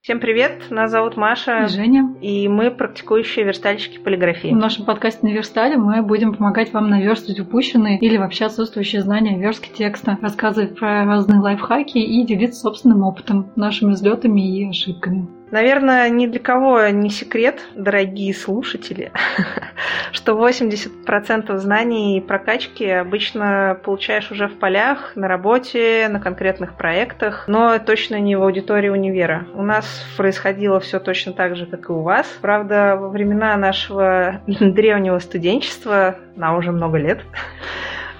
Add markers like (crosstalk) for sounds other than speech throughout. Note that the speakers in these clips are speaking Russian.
Всем привет, нас зовут Маша. И Женя. И мы практикующие верстальщики полиграфии. В нашем подкасте «На верстале» мы будем помогать вам наверстывать упущенные или вообще отсутствующие знания верстки текста, рассказывать про разные лайфхаки и делиться собственным опытом, нашими взлетами и ошибками. Наверное, ни для кого не секрет, дорогие слушатели, (laughs) что 80% знаний и прокачки обычно получаешь уже в полях, на работе, на конкретных проектах, но точно не в аудитории универа. У нас происходило все точно так же, как и у вас. Правда, во времена нашего (laughs) древнего студенчества, на уже много лет,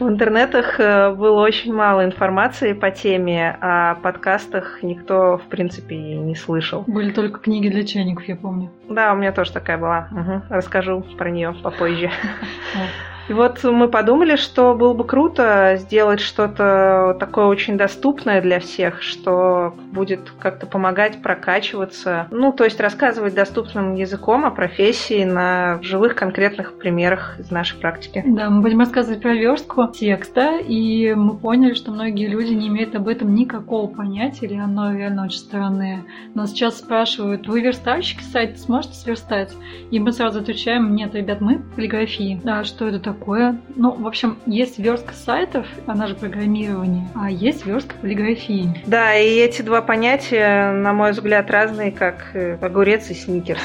в интернетах э, было очень мало информации по теме, а подкастах никто, в принципе, не слышал. Были только книги для чайников, я помню. Да, у меня тоже такая была. Угу. Расскажу про нее попозже. (laughs) И вот мы подумали, что было бы круто сделать что-то такое очень доступное для всех, что будет как-то помогать прокачиваться. Ну, то есть рассказывать доступным языком о профессии на живых конкретных примерах из нашей практики. Да, мы будем рассказывать про верстку текста, и мы поняли, что многие люди не имеют об этом никакого понятия, или оно реально очень странное. Нас сейчас спрашивают, вы верстальщики сайт сможете сверстать? И мы сразу отвечаем, нет, ребят, мы полиграфии. Да, что это такое? Такое. Ну, в общем, есть верстка сайтов, она же программирование, а есть верстка полиграфии. Да, и эти два понятия, на мой взгляд, разные, как э, огурец и сникерс.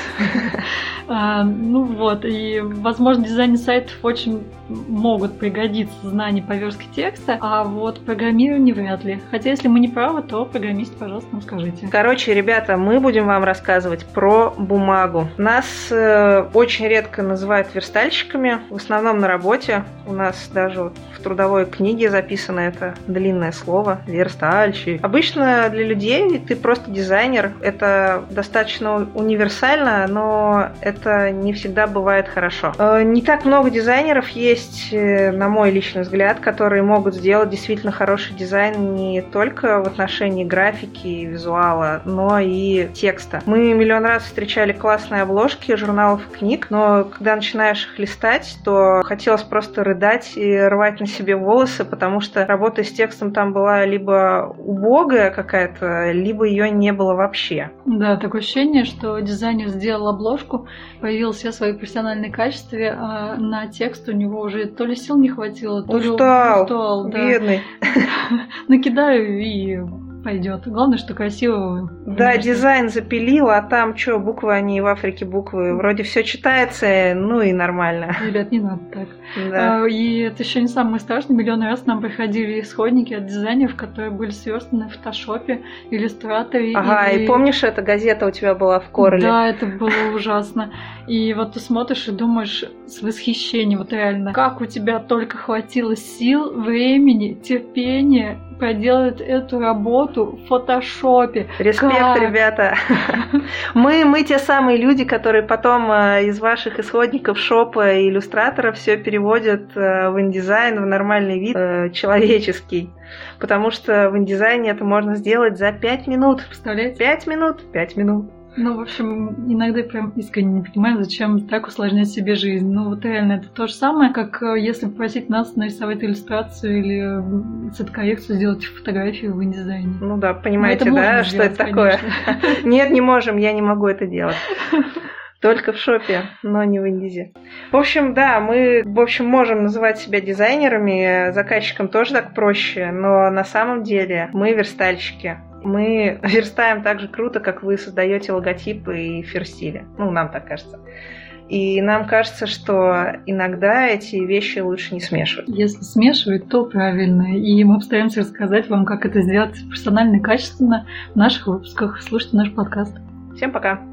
(laughs) А, ну вот, и, возможно, дизайне сайтов очень могут пригодиться знания по текста, а вот программирование вряд ли. Хотя, если мы не правы, то программист, пожалуйста, нам скажите. Короче, ребята, мы будем вам рассказывать про бумагу. Нас э, очень редко называют верстальщиками, в основном на работе. У нас даже вот в трудовой книге записано это длинное слово верстальщик. Обычно для людей ты просто дизайнер. Это достаточно универсально, но это не всегда бывает хорошо. Э, не так много дизайнеров есть, э, на мой личный взгляд, которые могут сделать действительно хороший дизайн не только в отношении графики и визуала, но и текста. Мы миллион раз встречали классные обложки журналов и книг, но когда начинаешь их листать, то хотелось просто рыдать и рвать на себе волосы, потому что работа с текстом там была либо убогая какая-то, либо ее не было вообще. Да, такое ощущение, что дизайнер сделал обложку, проявил все свои профессиональные качества, а на текст у него уже то ли сил не хватило, то устал, ли устал. Бедный. (laughs) Накидаю и пойдет. Главное, что красиво. Да, конечно. дизайн запилил, а там что, буквы, они в Африке буквы. Вроде все читается, ну и нормально. Ребят, не надо так. Да. А, и это еще не самое страшное. Миллион раз нам приходили исходники от дизайнеров, которые были сверстаны в фотошопе, иллюстраторе. Ага, или... и помнишь, эта газета у тебя была в Корле? Да, это было ужасно. И вот ты смотришь и думаешь с восхищением, вот реально, как у тебя только хватило сил, времени, терпения проделать эту работу в фотошопе. Респект, как? ребята. (laughs) Мы, мы те самые люди, которые потом э, из ваших исходников шопа и иллюстратора все переводят э, в индизайн, в нормальный вид э, человеческий. Потому что в индизайне это можно сделать за 5 минут. Представляете? 5 минут, 5 минут. Ну, в общем, иногда прям искренне не понимаю, зачем так усложнять себе жизнь. Ну, вот реально, это то же самое, как э, если попросить нас нарисовать иллюстрацию или цветокоррекцию сделать фотографию в индизайне. Ну да, понимаете, это да, что это такое? (laughs) Нет, не можем, я не могу это делать. (laughs) Только в шопе, но не в индизе. В общем, да, мы, в общем, можем называть себя дизайнерами, заказчикам тоже так проще, но на самом деле мы верстальщики мы (laughs) верстаем так же круто, как вы создаете логотипы и ферстили. Ну, нам так кажется. И нам кажется, что иногда эти вещи лучше не смешивать. Если смешивать, то правильно. И мы постараемся рассказать вам, как это сделать профессионально и качественно в наших выпусках. Слушайте наш подкаст. Всем пока!